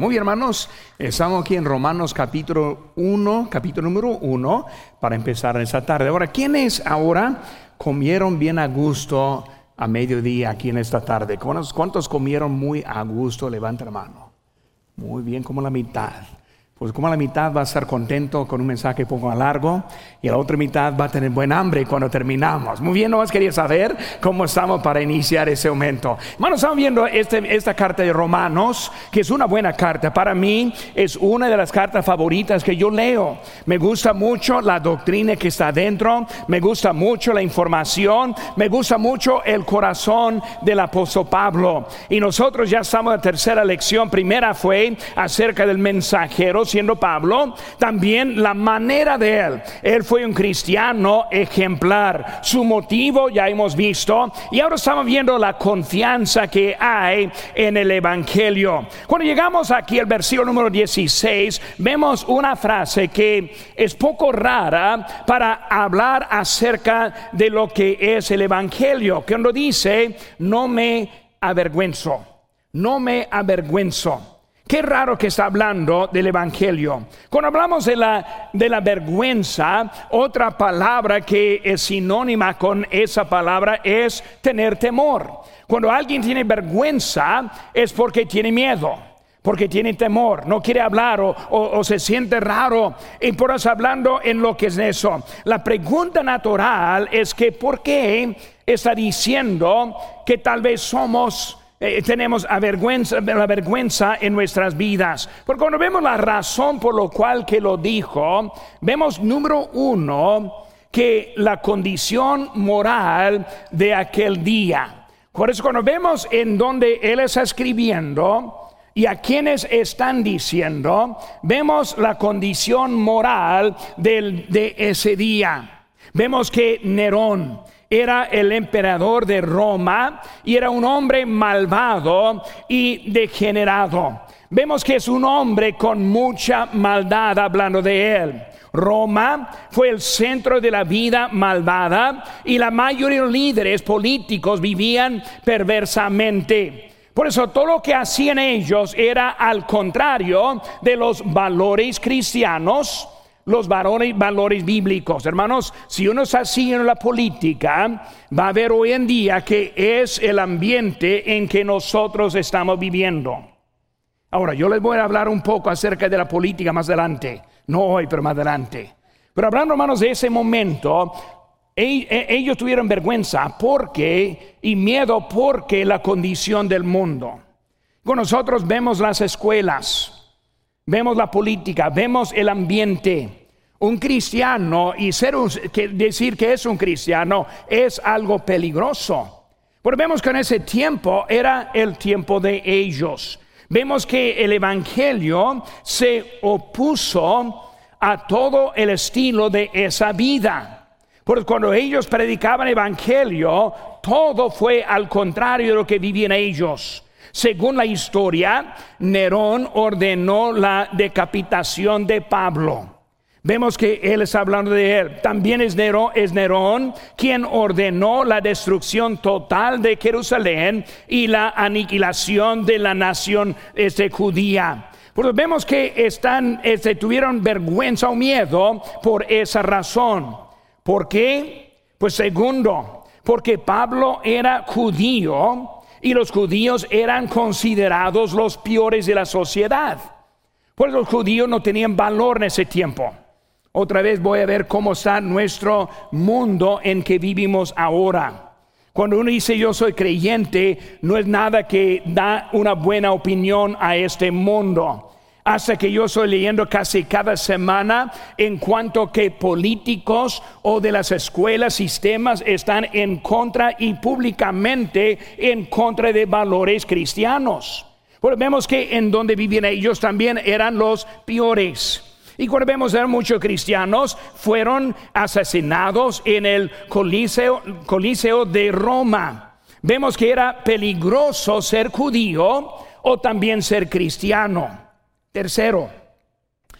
Muy bien, hermanos, estamos aquí en Romanos capítulo 1, capítulo número 1, para empezar esta tarde. Ahora, ¿quiénes ahora comieron bien a gusto a mediodía aquí en esta tarde? ¿Cuántos, comieron muy a gusto? Levanta la mano. Muy bien, como la mitad. Pues como la mitad va a estar contento con un mensaje poco largo y la otra mitad va a tener buen hambre cuando terminamos. Muy bien, nomás quería saber cómo estamos para iniciar ese momento. Hermanos, estamos viendo este, esta carta de Romanos, que es una buena carta. Para mí es una de las cartas favoritas que yo leo. Me gusta mucho la doctrina que está dentro, me gusta mucho la información, me gusta mucho el corazón del apóstol Pablo. Y nosotros ya estamos en la tercera lección. Primera fue acerca del mensajero siendo Pablo, también la manera de él. Él fue un cristiano ejemplar. Su motivo ya hemos visto y ahora estamos viendo la confianza que hay en el Evangelio. Cuando llegamos aquí al versículo número 16, vemos una frase que es poco rara para hablar acerca de lo que es el Evangelio, cuando dice, no me avergüenzo, no me avergüenzo. Qué raro que está hablando del Evangelio. Cuando hablamos de la, de la vergüenza, otra palabra que es sinónima con esa palabra es tener temor. Cuando alguien tiene vergüenza es porque tiene miedo porque tiene temor, no quiere hablar o, o, se siente raro y por eso hablando en lo que es eso. La pregunta natural es que ¿por qué está diciendo que tal vez somos eh, tenemos la vergüenza en nuestras vidas. Porque cuando vemos la razón por lo cual que lo dijo, vemos número uno que la condición moral de aquel día. Por eso cuando vemos en donde él está escribiendo y a quienes están diciendo, vemos la condición moral de ese día. Vemos que Nerón, era el emperador de Roma y era un hombre malvado y degenerado. Vemos que es un hombre con mucha maldad hablando de él. Roma fue el centro de la vida malvada y la mayoría de los líderes políticos vivían perversamente. Por eso todo lo que hacían ellos era al contrario de los valores cristianos los valores, valores bíblicos. Hermanos, si uno está siguiendo la política, va a ver hoy en día que es el ambiente en que nosotros estamos viviendo. Ahora, yo les voy a hablar un poco acerca de la política más adelante, no hoy, pero más adelante. Pero hablando, hermanos, de ese momento, e, e, ellos tuvieron vergüenza porque y miedo porque la condición del mundo. Con nosotros vemos las escuelas, vemos la política, vemos el ambiente. Un cristiano y ser decir que es un cristiano es algo peligroso. Porque vemos que en ese tiempo era el tiempo de ellos. Vemos que el Evangelio se opuso a todo el estilo de esa vida. Porque cuando ellos predicaban Evangelio, todo fue al contrario de lo que vivían ellos. Según la historia, Nerón ordenó la decapitación de Pablo. Vemos que él está hablando de él. También es Nerón, quien ordenó la destrucción total de Jerusalén y la aniquilación de la nación este, judía. Pues vemos que están, este, tuvieron vergüenza o miedo por esa razón. ¿Por qué? Pues segundo, porque Pablo era judío y los judíos eran considerados los peores de la sociedad. Pues los judíos no tenían valor en ese tiempo. Otra vez voy a ver cómo está nuestro mundo en que vivimos ahora. Cuando uno dice yo soy creyente, no es nada que da una buena opinión a este mundo hasta que yo estoy leyendo casi cada semana en cuanto que políticos o de las escuelas, sistemas están en contra y públicamente en contra de valores cristianos. Pues vemos que en donde vivían ellos también eran los peores. Y cuando vemos a muchos cristianos fueron asesinados en el coliseo, coliseo de Roma. Vemos que era peligroso ser judío o también ser cristiano. Tercero,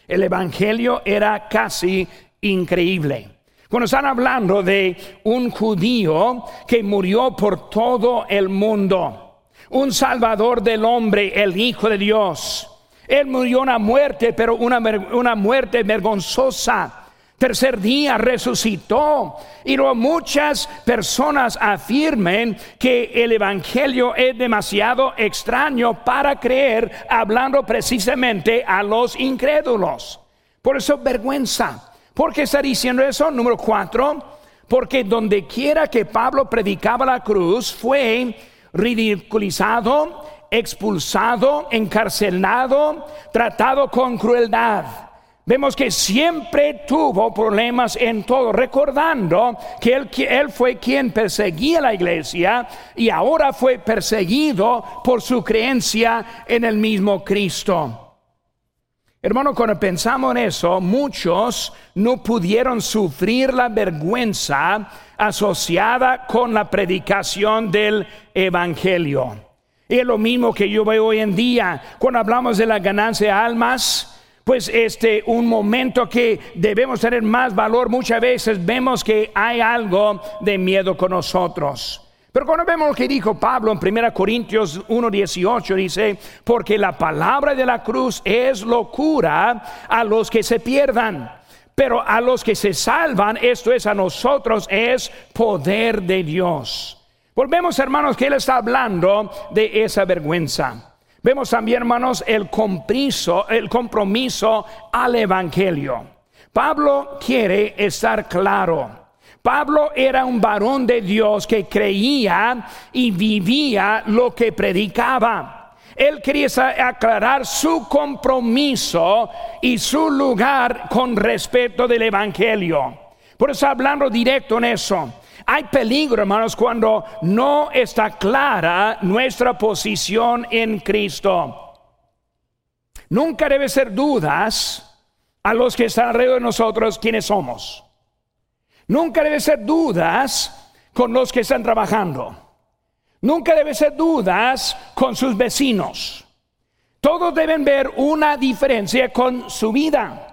el Evangelio era casi increíble. Cuando están hablando de un judío que murió por todo el mundo, un salvador del hombre, el Hijo de Dios, Él murió una muerte, pero una, una muerte vergonzosa. Tercer día resucitó. Y luego muchas personas afirmen que el Evangelio es demasiado extraño para creer, hablando precisamente a los incrédulos. Por eso vergüenza. ¿Por qué está diciendo eso? Número cuatro. Porque donde quiera que Pablo predicaba la cruz fue ridiculizado, expulsado, encarcelado, tratado con crueldad. Vemos que siempre tuvo problemas en todo, recordando que él, fue quien perseguía la iglesia y ahora fue perseguido por su creencia en el mismo Cristo. Hermano, cuando pensamos en eso, muchos no pudieron sufrir la vergüenza asociada con la predicación del Evangelio. Y es lo mismo que yo veo hoy en día cuando hablamos de la ganancia de almas. Pues este un momento que debemos tener más valor, muchas veces vemos que hay algo de miedo con nosotros. Pero cuando vemos lo que dijo Pablo en 1 Corintios 1:18, dice, porque la palabra de la cruz es locura a los que se pierdan, pero a los que se salvan, esto es a nosotros, es poder de Dios. Volvemos, hermanos, que Él está hablando de esa vergüenza. Vemos también, hermanos, el compromiso, el compromiso al Evangelio. Pablo quiere estar claro Pablo era un varón de Dios que creía y vivía lo que predicaba. Él quería aclarar su compromiso y su lugar con respecto del Evangelio. Por eso hablando directo en eso. Hay peligro, hermanos, cuando no está clara nuestra posición en Cristo. Nunca debe ser dudas a los que están alrededor de nosotros quiénes somos. Nunca debe ser dudas con los que están trabajando. Nunca debe ser dudas con sus vecinos. Todos deben ver una diferencia con su vida.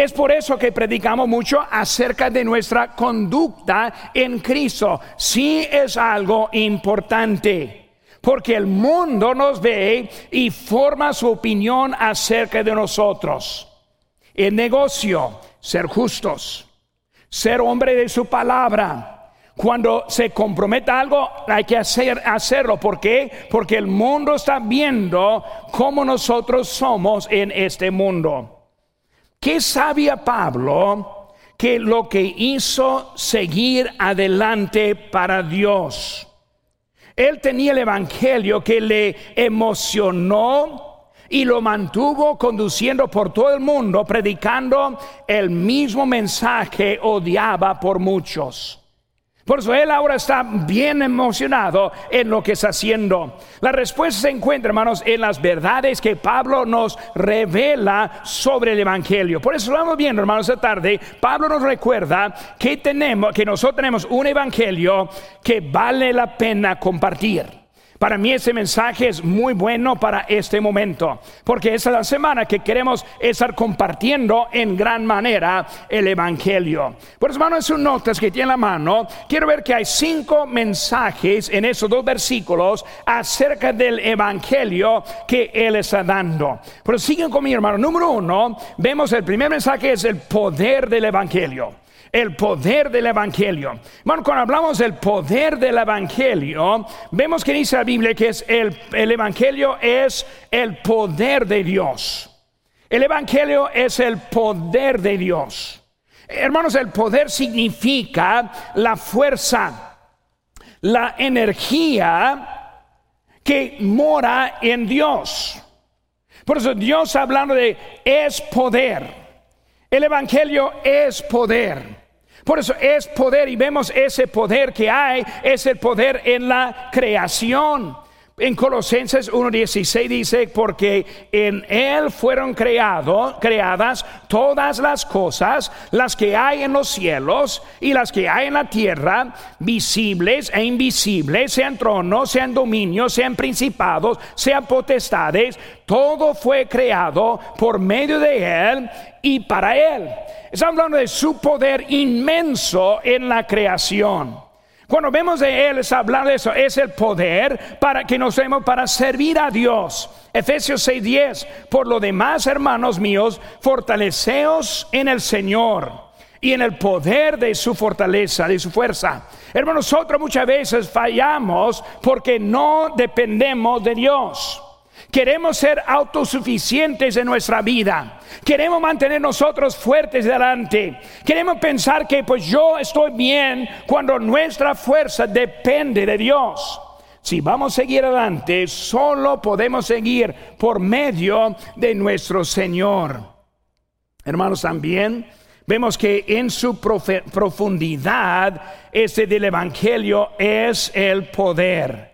Es por eso que predicamos mucho acerca de nuestra conducta en Cristo. Sí es algo importante, porque el mundo nos ve y forma su opinión acerca de nosotros. El negocio, ser justos ser hombre de su palabra. Cuando se comprometa algo, hay que hacer, hacerlo. ¿Por qué? Porque el mundo está viendo cómo nosotros somos en este mundo. ¿Qué sabía Pablo? Que lo que hizo seguir adelante para Dios. Él tenía el Evangelio que le emocionó, y lo mantuvo conduciendo por todo el mundo, predicando el mismo mensaje odiaba por muchos. Por eso él ahora está bien emocionado en lo que está haciendo. La respuesta se encuentra, hermanos, en las verdades que Pablo nos revela sobre el Evangelio. Por eso vamos viendo, hermanos, esta tarde. Pablo nos recuerda que tenemos, que nosotros tenemos un Evangelio que vale la pena compartir. Para mí ese mensaje es muy bueno para este momento, porque esa es la semana que queremos estar compartiendo en gran manera el Evangelio. Por eso, hermano, en sus notas que tiene en la mano, quiero ver que hay cinco mensajes en esos dos versículos acerca del Evangelio que Él está dando. Pero siguen conmigo, hermano. Número uno, vemos el primer mensaje es el poder del Evangelio el poder del Evangelio. Bueno, cuando hablamos del poder del Evangelio, vemos que dice la Biblia que es el, el Evangelio es el poder de Dios. El Evangelio es el poder de Dios. Hermanos, el poder significa la fuerza, la energía que mora en Dios. Por eso Dios hablando de es poder. El Evangelio es poder. Por eso es poder y vemos ese poder que hay, es el poder en la creación. En Colosenses 1.16 dice, porque en Él fueron creado, creadas todas las cosas, las que hay en los cielos y las que hay en la tierra, visibles e invisibles, sean tronos, sean dominios, sean principados, sean potestades, todo fue creado por medio de Él y para Él. Estamos hablando de su poder inmenso en la creación. Cuando vemos de Él, es hablar de eso, es el poder para que nos demos para servir a Dios. Efesios 6:10, por lo demás, hermanos míos, fortaleceos en el Señor y en el poder de su fortaleza, de su fuerza. Hermanos, nosotros muchas veces fallamos porque no dependemos de Dios. Queremos ser autosuficientes en nuestra vida. Queremos mantener nosotros fuertes delante. Queremos pensar que pues yo estoy bien cuando nuestra fuerza depende de Dios. Si vamos a seguir adelante, solo podemos seguir por medio de nuestro Señor. Hermanos, también vemos que en su profundidad, este del Evangelio es el poder.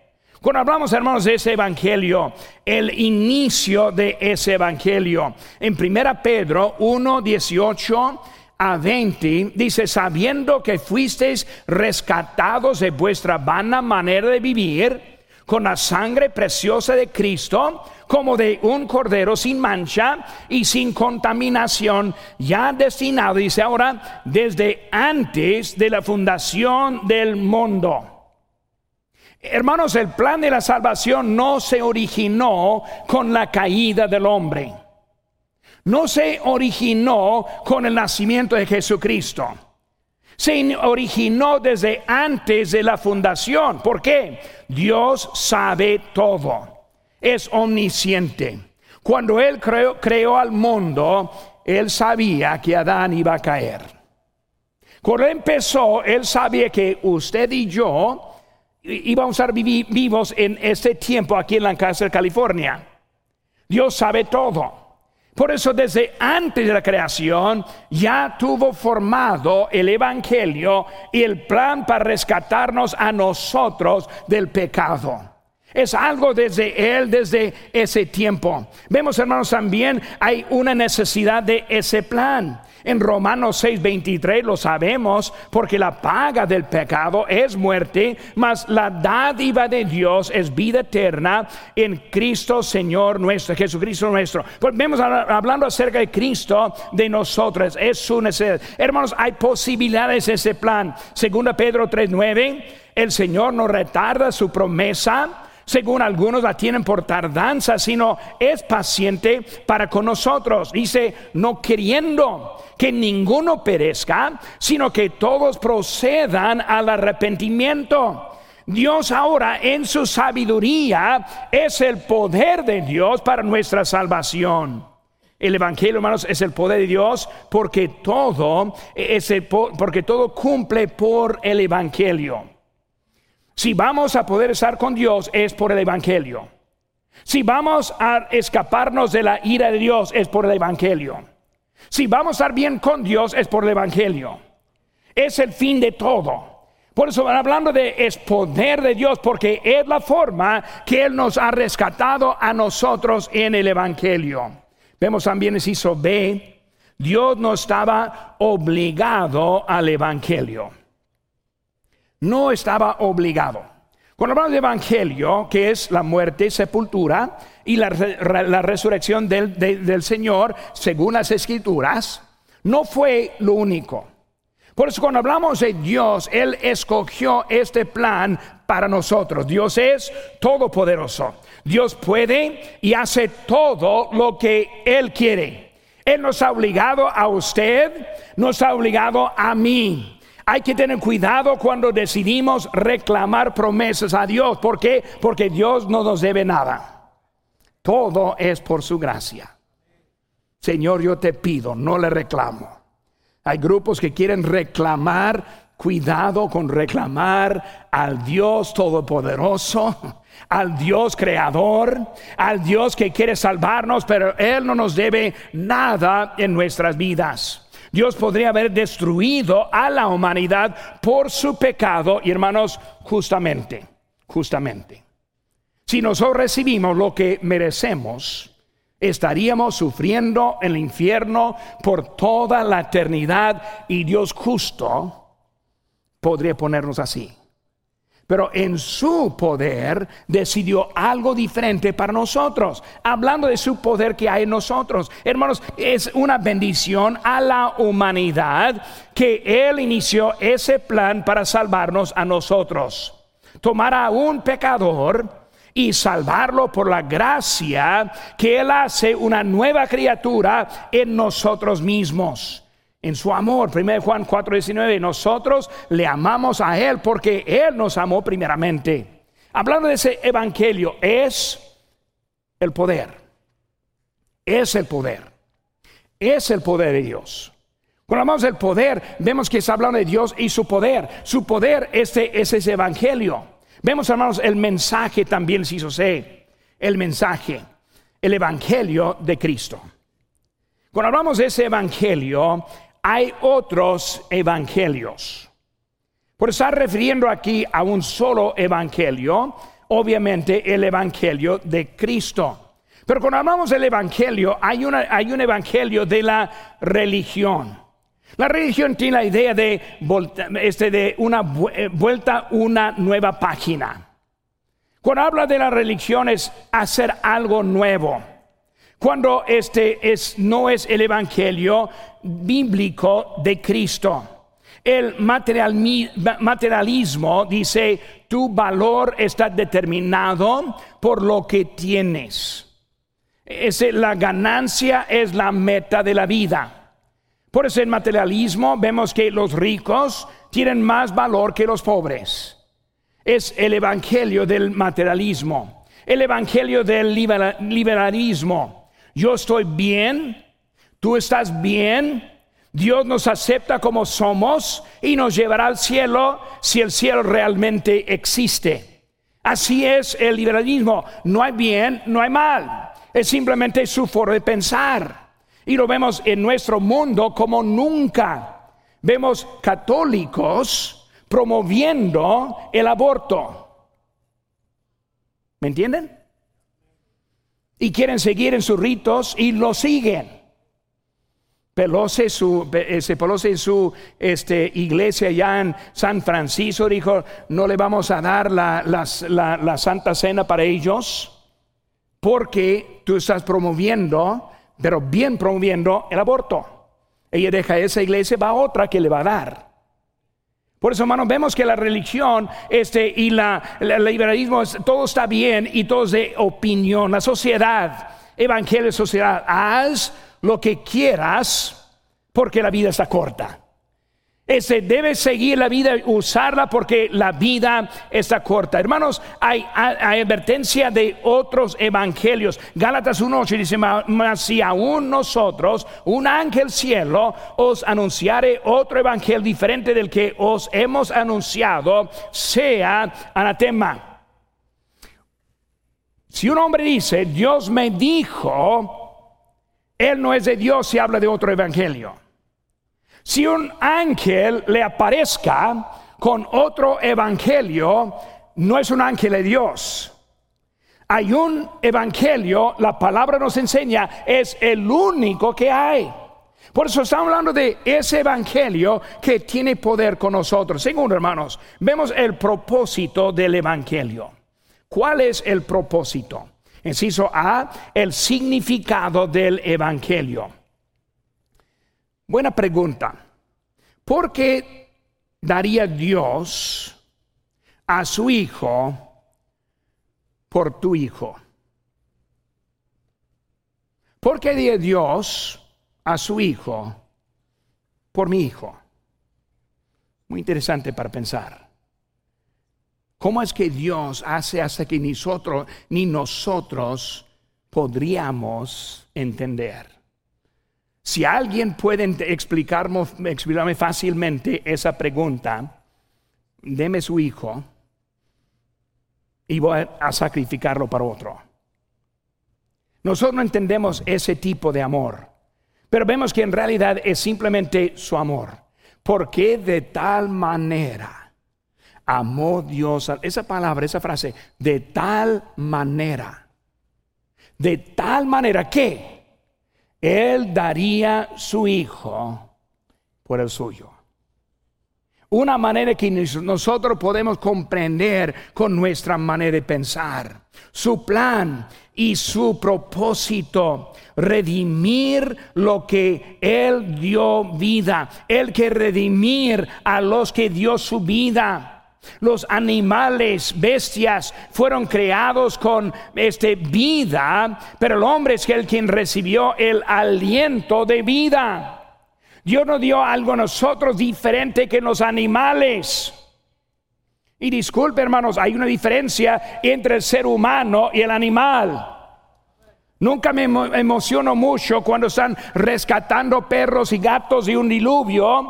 Cuando hablamos, hermanos, de ese evangelio, el inicio de ese evangelio, en 1 Pedro 1, 18 a 20, dice, sabiendo que fuisteis rescatados de vuestra vana manera de vivir, con la sangre preciosa de Cristo, como de un cordero sin mancha y sin contaminación, ya destinado, dice ahora, desde antes de la fundación del mundo Hermanos, el plan de la salvación no se originó con la caída del hombre. No se originó con el nacimiento de Jesucristo. Se originó desde antes de la fundación. ¿Por qué? Dios sabe todo. Es omnisciente. Cuando Él creó, creó al mundo, Él sabía que Adán iba a caer. Cuando empezó, Él sabía que usted y yo íbamos a estar vivos en este tiempo aquí en Lancaster, California. Dios sabe todo. Por eso desde antes de la creación ya tuvo formado el Evangelio y el plan para rescatarnos a nosotros del pecado. Es algo desde Él, desde ese tiempo. Vemos, hermanos, también hay una necesidad de ese plan. En Romanos 6:23 lo sabemos, porque la paga del pecado es muerte, mas la dádiva de Dios es vida eterna en Cristo Señor nuestro, Jesucristo nuestro. Pues vemos hablando acerca de Cristo, de nosotros, es su necesidad. Hermanos, hay posibilidades en ese plan. Segunda Pedro 3:9, el Señor no retarda su promesa según algunos la tienen por tardanza, sino es paciente para con nosotros. Dice, no queriendo que ninguno perezca, sino que todos procedan al arrepentimiento. Dios ahora en su sabiduría es el poder de Dios para nuestra salvación. El evangelio, hermanos, es el poder de Dios porque todo es porque todo cumple por el evangelio. Si vamos a poder estar con Dios es por el Evangelio. Si vamos a escaparnos de la ira de Dios es por el Evangelio. Si vamos a estar bien con Dios es por el Evangelio. Es el fin de todo. Por eso hablando de es poder de Dios porque es la forma que Él nos ha rescatado a nosotros en el Evangelio. Vemos también en hizo B, Dios no estaba obligado al Evangelio no estaba obligado. Cuando hablamos de evangelio, que es la muerte, sepultura y la, resurrección del, del Señor, según las escrituras, no fue lo único. Por eso cuando hablamos de Dios, Él escogió este plan para nosotros. Dios es todopoderoso. Dios puede y hace todo lo que Él quiere. Él nos ha obligado a usted, nos ha obligado a mí. Hay que tener cuidado cuando decidimos reclamar promesas a Dios. ¿Por qué? Porque Dios no nos debe nada. Todo es por su gracia. Señor, yo te pido, no le reclamo. Hay grupos que quieren reclamar, cuidado con reclamar al Dios Todopoderoso, al Dios Creador, al Dios que quiere salvarnos, pero Él no nos debe nada en nuestras vidas. Dios podría haber destruido a la humanidad por su pecado y hermanos, justamente, justamente. Si nosotros recibimos lo que merecemos, estaríamos sufriendo en el infierno por toda la eternidad y Dios justo podría ponernos así. Pero en su poder decidió algo diferente para nosotros. Hablando de su poder que hay en nosotros. Hermanos, es una bendición a la humanidad que Él inició ese plan para salvarnos a nosotros. Tomar a un pecador y salvarlo por la gracia que Él hace una nueva criatura en nosotros mismos en su amor. 1 Juan 4:19, nosotros le amamos a Él porque Él nos amó primeramente. Hablando de ese evangelio, es el poder. Es el poder. Es el poder de Dios. Cuando hablamos del poder, vemos que está hablando de Dios y su poder. Su poder este, es ese evangelio. Vemos, hermanos, el mensaje también si hizo sé. El mensaje, el evangelio de Cristo. Cuando hablamos de ese evangelio, hay otros evangelios. Por estar refiriendo aquí a un solo evangelio, obviamente el evangelio de Cristo. Pero cuando hablamos del evangelio, hay, hay un evangelio de la religión. La religión tiene la idea de, este, de una eh, vuelta, una nueva página. Cuando habla de la religión es hacer algo nuevo. Cuando este es, no es el evangelio bíblico de Cristo. El materialismo dice, tu valor está determinado por lo que tienes. la ganancia es la meta de la vida. Por eso el materialismo vemos que los ricos tienen más valor que los pobres. Es el evangelio del materialismo, el evangelio del liberalismo yo estoy bien, tú estás bien, Dios nos acepta como somos y nos llevará al cielo si el cielo realmente existe. Así es el liberalismo. No hay bien, no hay mal. Es simplemente su forma de pensar. Y lo vemos en nuestro mundo como nunca. Vemos católicos promoviendo el aborto. ¿Me entienden? Y quieren seguir en sus ritos y lo siguen. Pelosi, su, Pelosi en su este, iglesia ya en San Francisco dijo, no le vamos a dar la, la Santa Cena para ellos porque tú estás promoviendo, pero bien promoviendo el aborto. Ella deja esa iglesia, va a otra que le va a dar. Por eso, hermanos, vemos que la religión este, y la, el liberalismo, todo está bien y todo es de opinión. La sociedad, evangelio, sociedad, haz lo que quieras porque la vida está corta. Ese debe seguir la vida, usarla porque la vida está corta. Hermanos, hay, advertencia de otros evangelios. Gálatas 1.8 dice, mas si aún nosotros, un ángel cielo, os anunciare otro evangelio diferente del que os hemos anunciado, sea anatema. Si un hombre dice, Dios me dijo, él no es de Dios si habla de otro evangelio. Si un ángel le aparezca con otro evangelio, no es un ángel de Dios. Hay un evangelio, la palabra nos enseña, es el único que hay. Por eso estamos hablando de ese evangelio que tiene poder con nosotros. Segundo, hermanos, vemos el propósito del evangelio. ¿Cuál es el propósito? Inciso A, el significado del evangelio. Buena pregunta. ¿Por qué daría Dios a su hijo por tu hijo? ¿Por qué daría Dios a su hijo por mi hijo? Muy interesante para pensar. ¿Cómo es que Dios hace hasta que nosotros, ni nosotros podríamos entender? Si alguien puede explicarme, explicarme fácilmente esa pregunta, deme su hijo y voy a sacrificarlo para otro. Nosotros no entendemos ese tipo de amor, pero vemos que en realidad es simplemente su amor. Porque de tal manera amó Dios, esa palabra, esa frase, de tal manera, de tal manera que él daría su hijo por el suyo. Una manera que nosotros podemos comprender con nuestra manera de pensar. Su plan y su propósito, redimir lo que Él dio vida. Él que redimir a los que dio su vida. Los animales, bestias, fueron creados con este vida, pero el hombre es el quien recibió el aliento de vida. Dios nos dio algo a nosotros diferente que los animales. Y disculpe, hermanos, hay una diferencia entre el ser humano y el animal. Nunca me emociono mucho cuando están rescatando perros y gatos de un diluvio,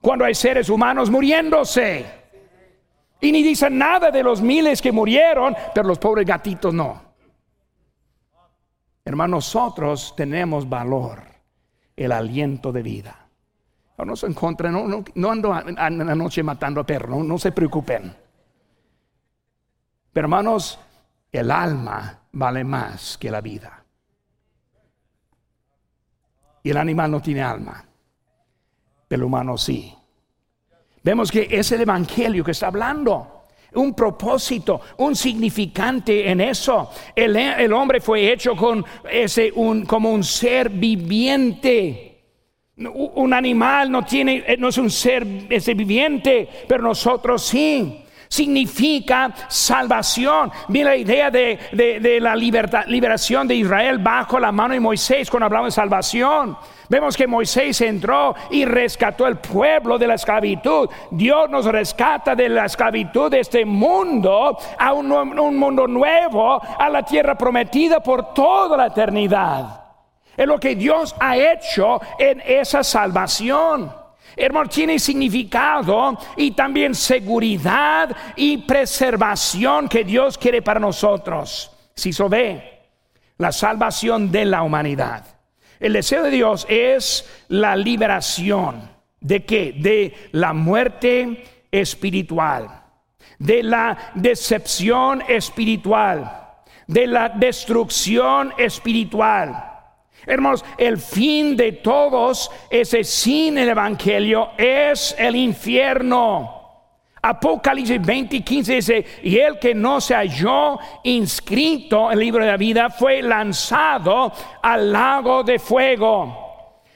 cuando hay seres humanos muriéndose. Y ni dicen nada de los miles que murieron, pero los pobres gatitos no. Hermanos, nosotros tenemos valor, el aliento de vida. No se encuentra, no, no, ando en la noche matando a perros, no, no se preocupen. Pero hermanos, el alma vale más que la vida. Y el animal no tiene alma, pero el humano sí. Vemos que es el Evangelio que está hablando. Un propósito, un significante en eso. El, hombre fue hecho con ese, un, como un ser viviente. Un animal no tiene, no es un ser ese viviente, pero nosotros sí significa salvación. Mira la idea de, la libertad, liberación de Israel bajo la mano de Moisés cuando hablamos de salvación. Vemos que Moisés entró y rescató el pueblo de la esclavitud. Dios nos rescata de la esclavitud de este mundo a un, un mundo nuevo, a la tierra prometida por toda la eternidad. Es lo que Dios ha hecho en esa salvación. Hermano, tiene significado y también seguridad y preservación que Dios quiere para nosotros. Si se ve, la salvación de la humanidad. El deseo de Dios es la liberación. ¿De qué? De la muerte espiritual, de la decepción espiritual, de la destrucción espiritual Hermanos, el fin de todos ese sin el Evangelio es el infierno. Apocalipsis 20 y 15 dice, y el que no se halló inscrito en el libro de la vida fue lanzado al lago de fuego.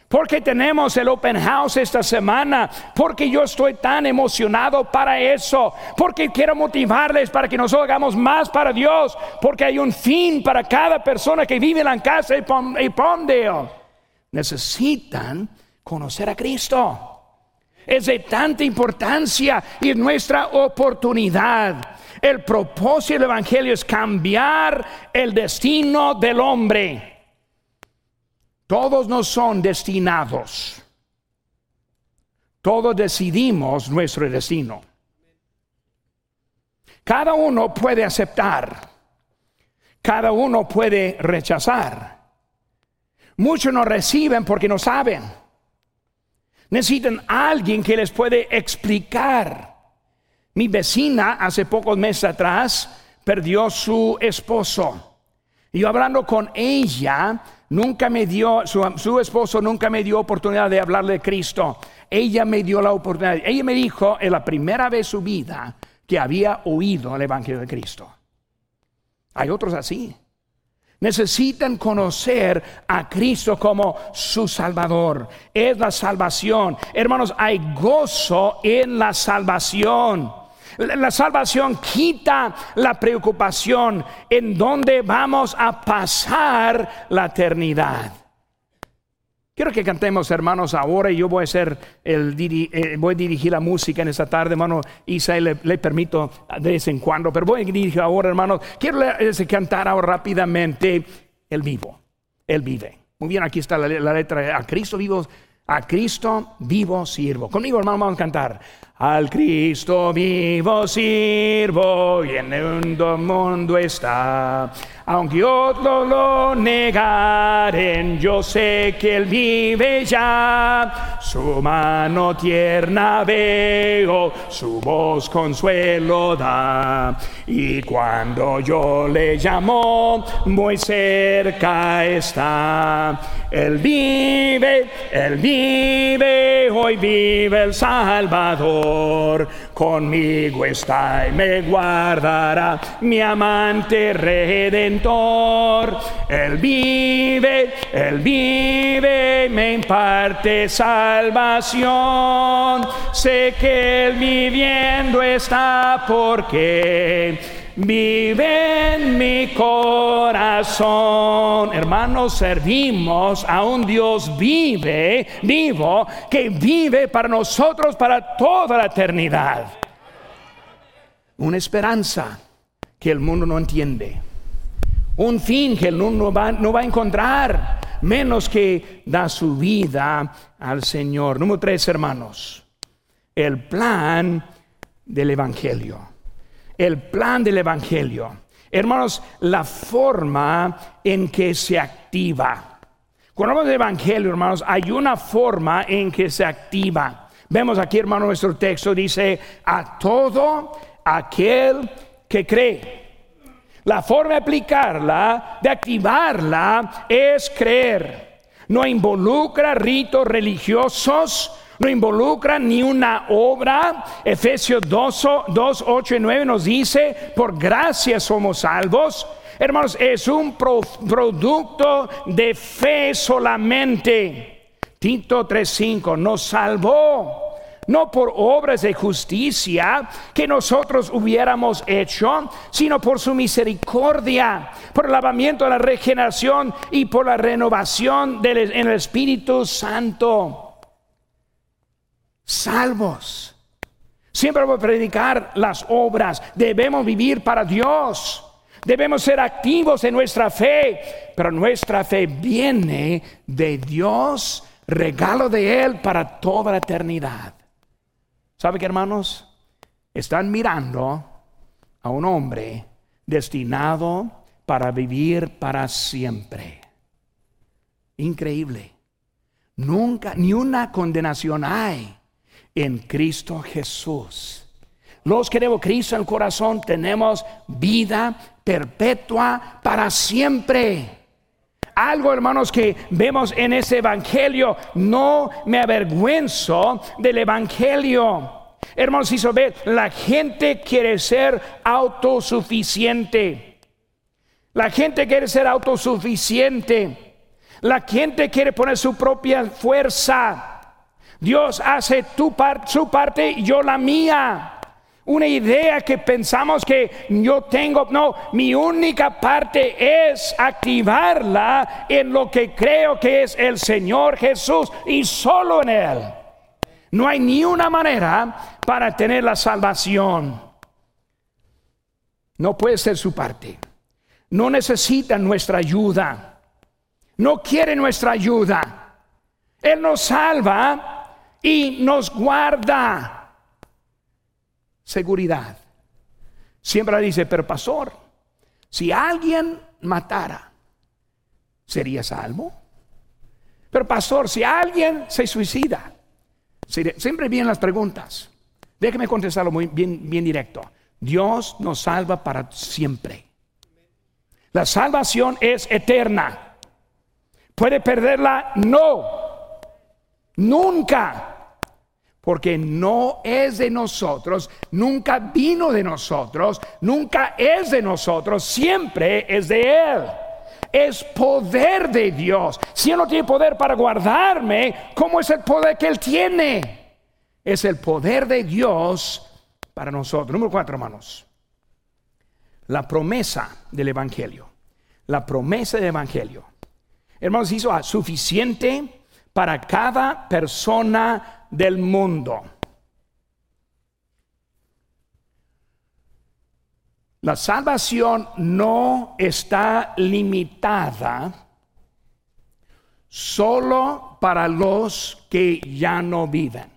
Porque tenemos el open house esta semana, porque yo estoy tan emocionado para eso, porque quiero motivarles para que nosotros hagamos más para Dios, porque hay un fin para cada persona que vive en la casa y Pondeo. Necesitan conocer a Cristo. Es de tanta importancia y nuestra oportunidad. El propósito del Evangelio es cambiar el destino del hombre. Todos no son destinados. Todos decidimos nuestro destino. Cada uno puede aceptar. Cada uno puede rechazar. Muchos no reciben porque no saben. Necesitan alguien que les puede explicar. Mi vecina hace pocos meses atrás perdió su esposo. Y yo hablando con ella, nunca me dio, su, esposo nunca me dio oportunidad de hablarle de Cristo. Ella me dio la oportunidad. Ella me dijo en la primera vez su vida que había oído el Evangelio de Cristo. Hay otros así. Necesitan conocer a Cristo como su Salvador. Es la salvación. Hermanos, hay gozo en la salvación. La salvación quita la preocupación en dónde vamos a pasar la eternidad. Quiero que cantemos, hermanos, ahora y yo voy a ser el eh, voy a dirigir la música en esta tarde, hermano. Isaías le, permito de vez en cuando, pero voy a dirigir ahora, hermanos. Quiero cantar ahora rápidamente el vivo. Él vive. Muy bien, aquí está la, la letra. A Cristo vivo, a Cristo vivo sirvo. Conmigo, hermano, vamos a cantar. Al Cristo vivo sirvo y en el mundo está. Aunque otros lo negaren, yo sé que Él vive ya. Su mano tierna veo, su voz consuelo da. Y cuando yo le llamo, muy cerca está. Él vive, Él vive, hoy vive el Salvador. Conmigo está y me guardará mi amante redentor. Él vive, Él vive, me imparte salvación. Sé que Él viviendo está porque vive en mi corazón. Hermanos, servimos a un Dios vive, vivo, que vive para nosotros para toda la eternidad. Una esperanza que el mundo no entiende. Un fin que el mundo va, no va a encontrar, menos que da su vida al Señor. Número tres, hermanos. El plan del Evangelio el plan del Evangelio. Hermanos, la forma en que se activa. Cuando hablamos de Evangelio, hermanos, hay una forma en que se activa. Vemos aquí, hermano, nuestro texto dice, a todo aquel que cree. La forma de aplicarla, de activarla, es creer. No involucra ritos religiosos, no involucra ni una obra. Efesios 2, 2, 8 y 9 nos dice, por gracia somos salvos. Hermanos, es un producto de fe solamente. Tito 3:5 nos salvó no por obras de justicia que nosotros hubiéramos hecho, sino por su misericordia, por el lavamiento de la regeneración y por la renovación del, en el Espíritu Santo salvos. Siempre voy a predicar las obras. Debemos vivir para Dios. Debemos ser activos en nuestra fe. Pero nuestra fe viene de Dios, regalo de Él para toda la eternidad. ¿Sabe qué, hermanos? Están mirando a un hombre destinado para vivir para siempre. Increíble. Nunca, ni una condenación hay en Cristo Jesús. Los que tenemos Cristo en el corazón tenemos vida perpetua para siempre. Algo, hermanos, que vemos en ese evangelio, no me avergüenzo del evangelio. Hermanos, hizo ver, la gente quiere ser autosuficiente. La gente quiere ser autosuficiente. La gente quiere poner su propia fuerza. Dios hace tu su parte y yo la mía. Una idea que pensamos que yo tengo, no, mi única parte es activarla en lo que creo que es el Señor Jesús y solo en Él. No hay ni una manera para tener la salvación. No puede ser su parte. No necesita nuestra ayuda. No quiere nuestra ayuda. Él nos salva y nos guarda. Seguridad. Siempre dice, pero pastor, si alguien matara, ¿sería salvo? Pero pastor, si alguien se suicida, siempre vienen las preguntas. Déjeme contestarlo muy bien, bien directo. Dios nos salva para siempre. La salvación es eterna. ¿Puede perderla? No. Nunca. Porque no es de nosotros, nunca vino de nosotros, nunca es de nosotros, siempre es de Él. Es poder de Dios. Si Él no tiene poder para guardarme, ¿cómo es el poder que Él tiene? Es el poder de Dios para nosotros. Número cuatro, hermanos. La promesa del Evangelio. La promesa del Evangelio. Hermanos, hizo suficiente para cada persona del mundo. La salvación no está limitada solo para los que ya no viven.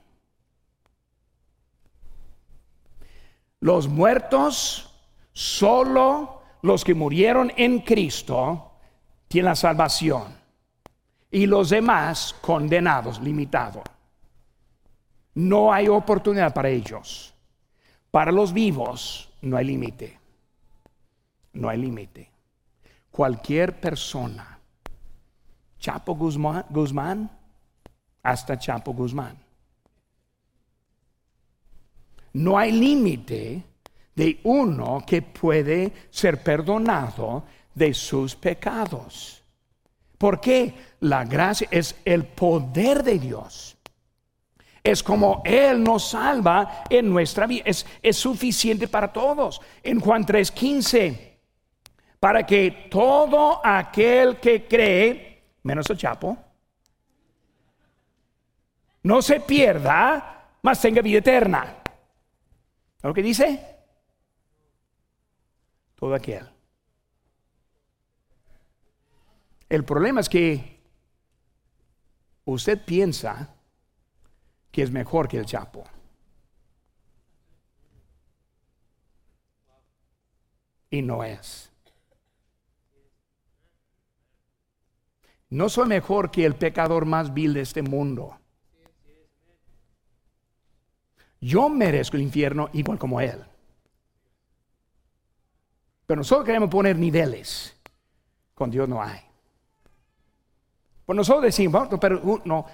Los muertos, solo los que murieron en Cristo, tienen la salvación y los demás condenados, limitados. No hay oportunidad para ellos. Para los vivos no hay límite. No hay límite. Cualquier persona, Chapo Guzmán, Guzmán, hasta Chapo Guzmán. no hay límite de uno que puede ser perdonado de sus pecados. Porque la gracia es el poder de Dios. Es como Él nos salva en nuestra vida. Es, es suficiente para todos. En Juan 3:15, para que todo aquel que cree, menos el chapo, no se pierda, mas tenga vida eterna. ¿Lo que dice? Todo aquel. El problema es que usted piensa que es mejor que el Chapo. Y no es. No soy mejor que el pecador más vil de este mundo. Yo merezco el infierno igual como él. Pero nosotros queremos poner niveles. Con Dios no hay. Pues nosotros decimos, pero uh, no,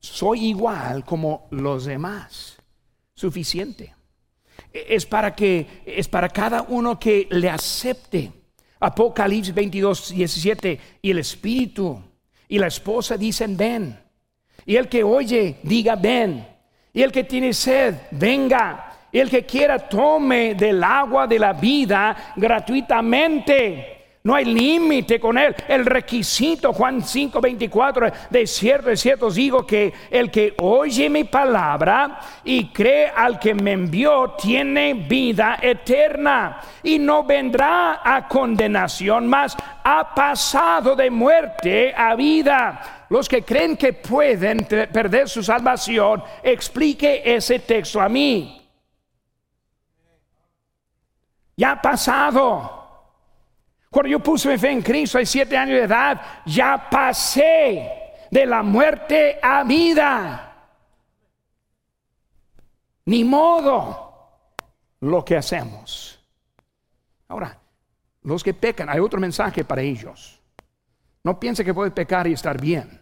soy igual como los demás. Suficiente. E, es para que, es para cada uno que le acepte. Apocalipsis 22, 17. Y el Espíritu y la esposa dicen, ven. Y el que oye, diga, ven. Y el que tiene sed, venga. Y el que quiera, tome del agua de la vida gratuitamente. No hay límite con él. El requisito, Juan 5, 24, de cierto, de cierto digo que el que oye mi palabra y cree al que me envió tiene vida eterna y no vendrá a condenación, mas ha pasado de muerte a vida. Los que creen que pueden perder su salvación, explique ese texto a mí. Ya ha pasado. Cuando yo puse mi fe en Cristo a siete años de edad, ya pasé de la muerte a vida. Ni modo lo que hacemos. Ahora, los que pecan, hay otro mensaje para ellos. No piense que puede pecar y estar bien.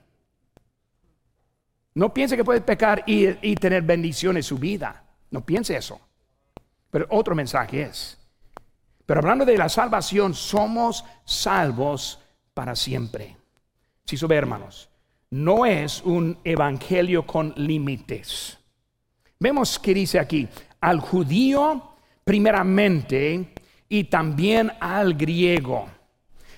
No piense que puede pecar y, y tener bendición en su vida. No piense eso. Pero otro mensaje es, pero hablando de la salvación, somos salvos para siempre. Si sube, hermanos, no es un evangelio con límites. Vemos que dice aquí, al judío primeramente y también al griego.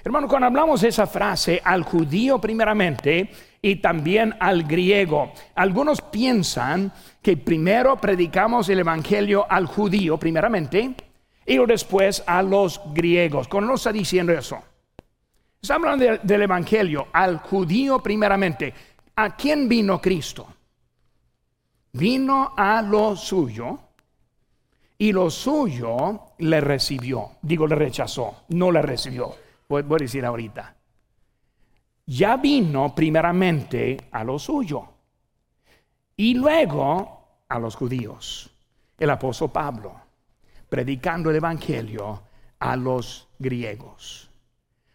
Hermano, cuando hablamos de esa frase, al judío primeramente y también al griego, algunos piensan que primero predicamos el evangelio al judío primeramente y después a los griegos. ¿Cómo está diciendo eso? Está hablando del Evangelio al judío primeramente. ¿A quién vino Cristo? Vino a lo suyo y lo suyo le recibió. Digo, le rechazó, no le recibió. Voy, voy a decir ahorita. Ya vino primeramente a lo suyo y luego a los judíos. El apóstol Pablo predicando el Evangelio a los griegos.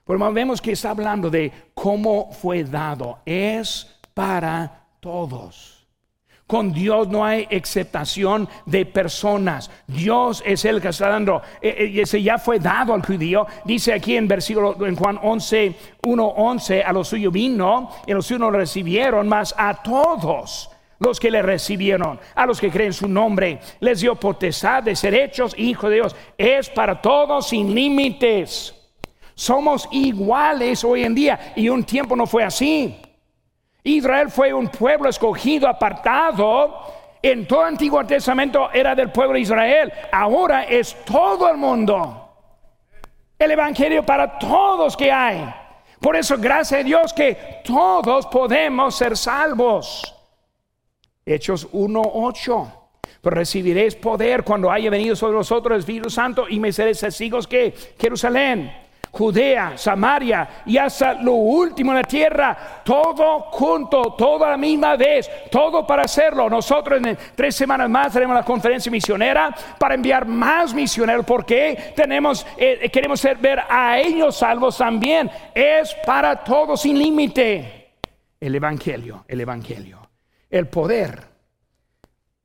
Pero vemos que está hablando de cómo fue dado. Es para todos. Con Dios no hay aceptación de personas. Dios es el que está dando. Eh, eh, ese ya fue dado al judío. Dice aquí en versículo en Juan 11, 1, 11, a los suyos vino y los suyos lo recibieron, mas a todos los que le recibieron, a los que creen su nombre, les dio potestad de ser hechos hijos de Dios. Es para todos sin límites. Somos iguales hoy en día y un tiempo no fue así. Israel fue un pueblo escogido, apartado. En todo Antiguo Testamento era del pueblo de Israel. Ahora es todo el mundo. El Evangelio para todos que hay. Por eso, gracias a Dios que todos podemos ser salvos. Hechos 1.8. Pero recibiréis poder cuando haya venido sobre vosotros el Espíritu Santo y me seréis testigos que Jerusalén, Judea, Samaria y hasta lo último en la tierra, todo junto, toda la misma vez, todo para hacerlo. Nosotros en tres semanas más tenemos la conferencia misionera para enviar más misioneros porque tenemos, eh, queremos ver a ellos salvos también. Es para todos sin límite. El Evangelio, el Evangelio el poder.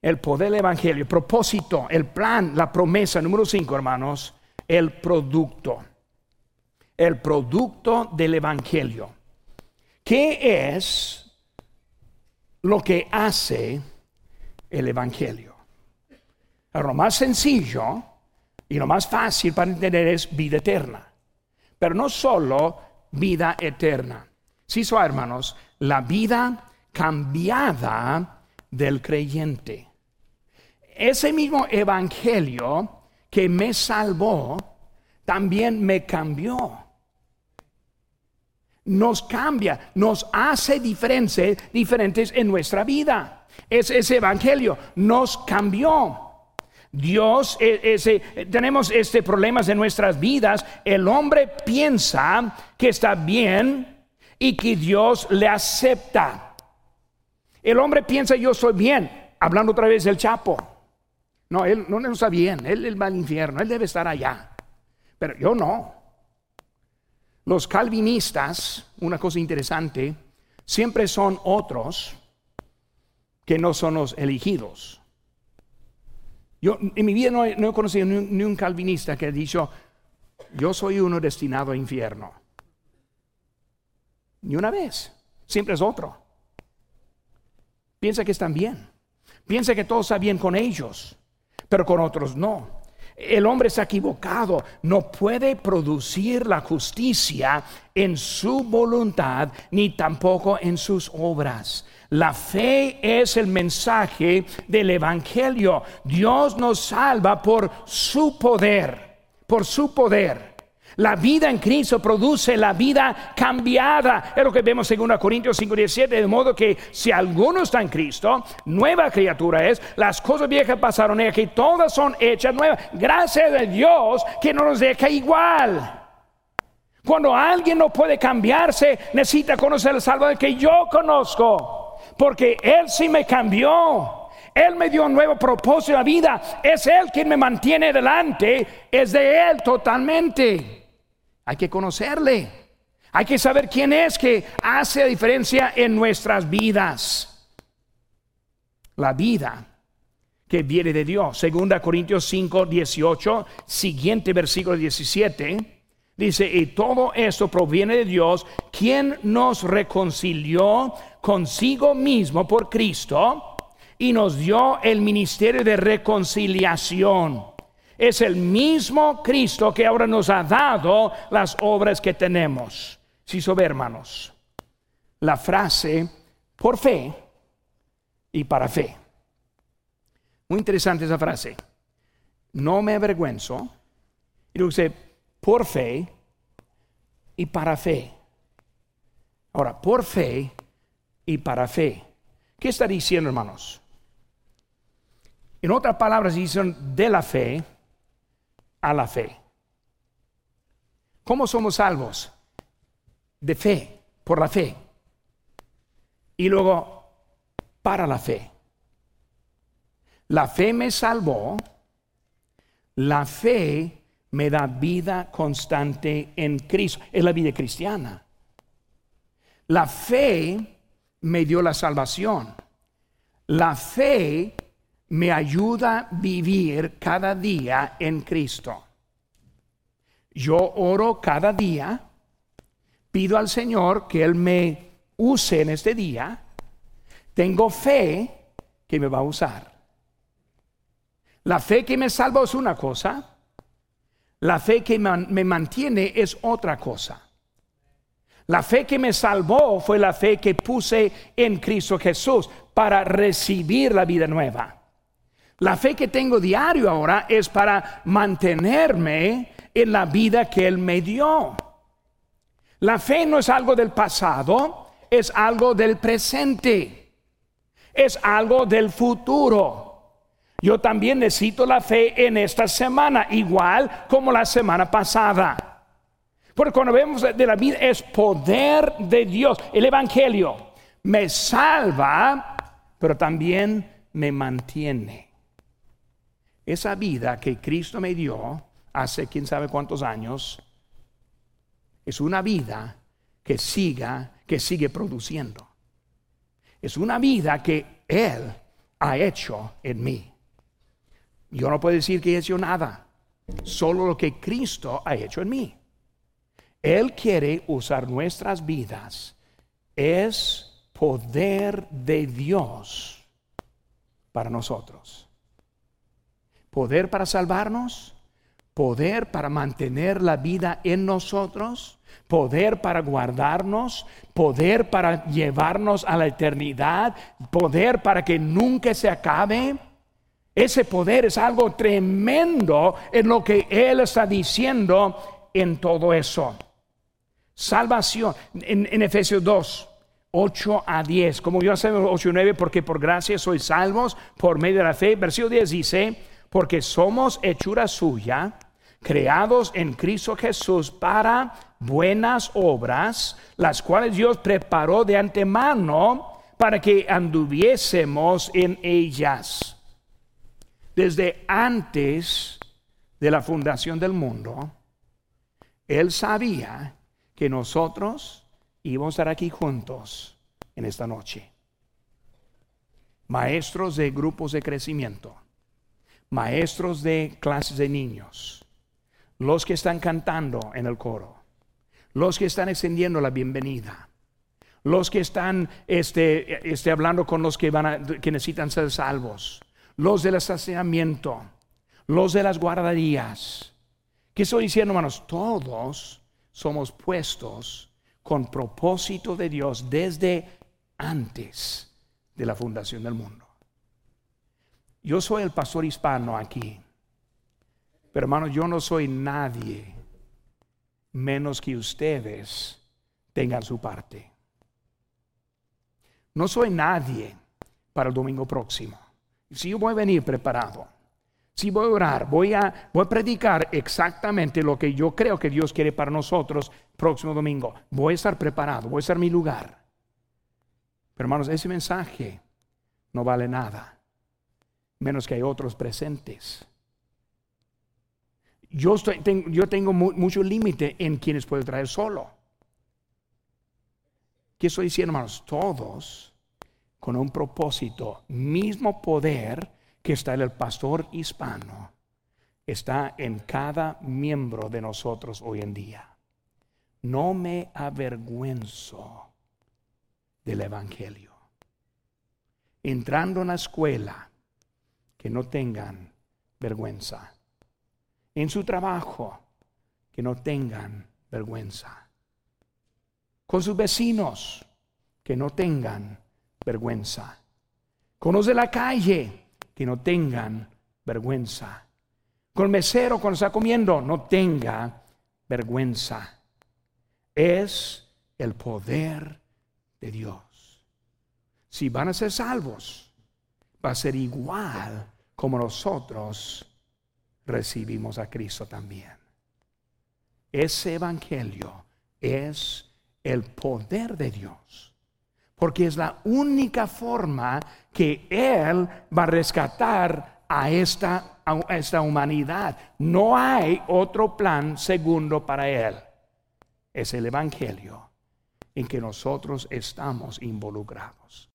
el poder del Evangelio, el propósito, el plan, la promesa. Número cinco, hermanos, el producto. El producto del Evangelio. ¿Qué es lo que hace el Evangelio? Lo más sencillo y lo más fácil para entender es vida eterna. Pero no solo vida eterna. Sí, so, hermanos, la vida cambiada del creyente. Ese mismo evangelio que me salvó, también me cambió nos cambia, nos hace diferentes en nuestra vida. Es ese evangelio nos cambió. Dios, e, ese, tenemos este problemas en nuestras vidas. El hombre piensa que está bien y que Dios le acepta. El hombre piensa yo soy bien, hablando otra vez del Chapo. No, él no está bien, él, va al infierno, él debe estar allá. Pero yo no. Los calvinistas, una cosa interesante, siempre son otros que no son los elegidos. Yo en mi vida no he, conocido ni un, calvinista que ha dicho, yo soy uno destinado a infierno. Ni una vez. Siempre es otro. Piensa que están bien. Piensa que todo está bien con ellos, pero con otros no. El hombre está equivocado, no puede producir la justicia en su voluntad ni tampoco en sus obras. La fe es el mensaje del Evangelio. Dios nos salva por su poder, por su poder. La vida en Cristo produce la vida cambiada. Es lo que vemos en 2 Corintios 5:17. De modo que si alguno está en Cristo, nueva criatura es. Las cosas viejas pasaron y aquí todas son hechas nuevas. Gracias a Dios que no nos deja igual. Cuando alguien no puede cambiarse, necesita conocer el Salvador que yo conozco. Porque Él sí me cambió. Él me dio un nuevo propósito de la vida. Es Él quien me mantiene delante. Es de Él totalmente. Hay que conocerle. Hay que saber quién es que hace diferencia en nuestras vidas. La vida que viene de Dios. Segunda Corintios 5, 18, siguiente versículo 17. Dice, y todo esto proviene de Dios, quien nos reconcilió consigo mismo por Cristo y nos dio el ministerio de reconciliación es el mismo Cristo que ahora nos ha dado las obras que tenemos. Si sí, hermanos, la frase por fe y para fe. Muy interesante esa frase. No me avergüenzo. Y luego dice, por fe y para fe. Ahora, por fe y para fe. ¿Qué está diciendo, hermanos? En otras palabras, dicen de la fe a la fe. ¿Cómo somos salvos? De fe, por la fe. Y luego, para la fe. La fe me salvó, la fe me da vida constante en Cristo. Es la vida cristiana. La fe me dio la salvación. La fe me ayuda a vivir cada día en Cristo. Yo oro cada día, pido al Señor que Él me use en este día, tengo fe que me va a usar. La fe que me salva es una cosa, la fe que me mantiene es otra cosa. La fe que me salvó fue la fe que puse en Cristo Jesús para recibir la vida nueva. La fe que tengo diario ahora es para mantenerme en la vida que Él me dio. La fe no es algo del pasado, es algo del presente, es algo del futuro. Yo también necesito la fe en esta semana, igual como la semana pasada. Porque cuando vemos de la vida es poder de Dios. El Evangelio me salva, pero también me mantiene. Esa vida que Cristo me dio hace quién sabe cuántos años es una vida que siga, que sigue produciendo. Es una vida que Él ha hecho en mí. Yo no puedo decir que he hecho nada, solo lo que Cristo ha hecho en mí. Él quiere usar nuestras vidas. Es poder de Dios para nosotros. Poder para salvarnos, poder para mantener la vida en nosotros, poder para guardarnos, poder para llevarnos a la eternidad, poder para que nunca se acabe. Ese poder es algo tremendo en lo que Él está diciendo en todo eso. Salvación. En, Efesios 2, 8 a 10. Como yo hacemos 8 y 9, porque por gracia sois salvos por medio de la fe. Versículo 10 dice, porque somos hechura suya, creados en Cristo Jesús para buenas obras, las cuales Dios preparó de antemano para que anduviésemos en ellas. Desde antes de la fundación del mundo, Él sabía que nosotros íbamos a estar aquí juntos en esta noche. Maestros de grupos de crecimiento, maestros de clases de niños, los que están cantando en el coro, los que están extendiendo la bienvenida, los que están este, este, hablando con los que, van a, que necesitan ser salvos, los del estacionamiento, los de las guarderías. ¿Qué estoy diciendo, hermanos? Todos somos puestos con propósito de Dios desde antes de la fundación del mundo. Yo soy el pastor hispano aquí, pero hermanos, yo no soy nadie menos que ustedes tengan su parte. No soy nadie para el domingo próximo. Si yo voy a venir preparado, si voy a orar, voy a, voy a predicar exactamente lo que yo creo que Dios quiere para nosotros próximo domingo. Voy a estar preparado, voy a estar en mi lugar. Pero hermanos, ese mensaje no vale nada, menos que hay otros presentes. Yo, tengo mucho límite en quienes puedo traer solo. ¿Qué estoy diciendo, hermanos? Todos con un propósito, mismo poder que está en el pastor hispano, está en cada miembro de nosotros hoy en día. No me avergüenzo del Evangelio. Entrando en la escuela, que no tengan vergüenza. En su trabajo, que no tengan vergüenza. Con sus vecinos, que no tengan vergüenza. Con los de la calle, que no tengan vergüenza. Con el mesero cuando está comiendo, no tenga vergüenza. Es el poder de Dios. Si van a ser salvos, va a ser igual como nosotros recibimos a Cristo también. Ese evangelio es el poder de Dios porque es la única forma que Él va a rescatar a esta, a esta humanidad. No hay otro plan segundo para Él. Es el Evangelio en que nosotros estamos involucrados.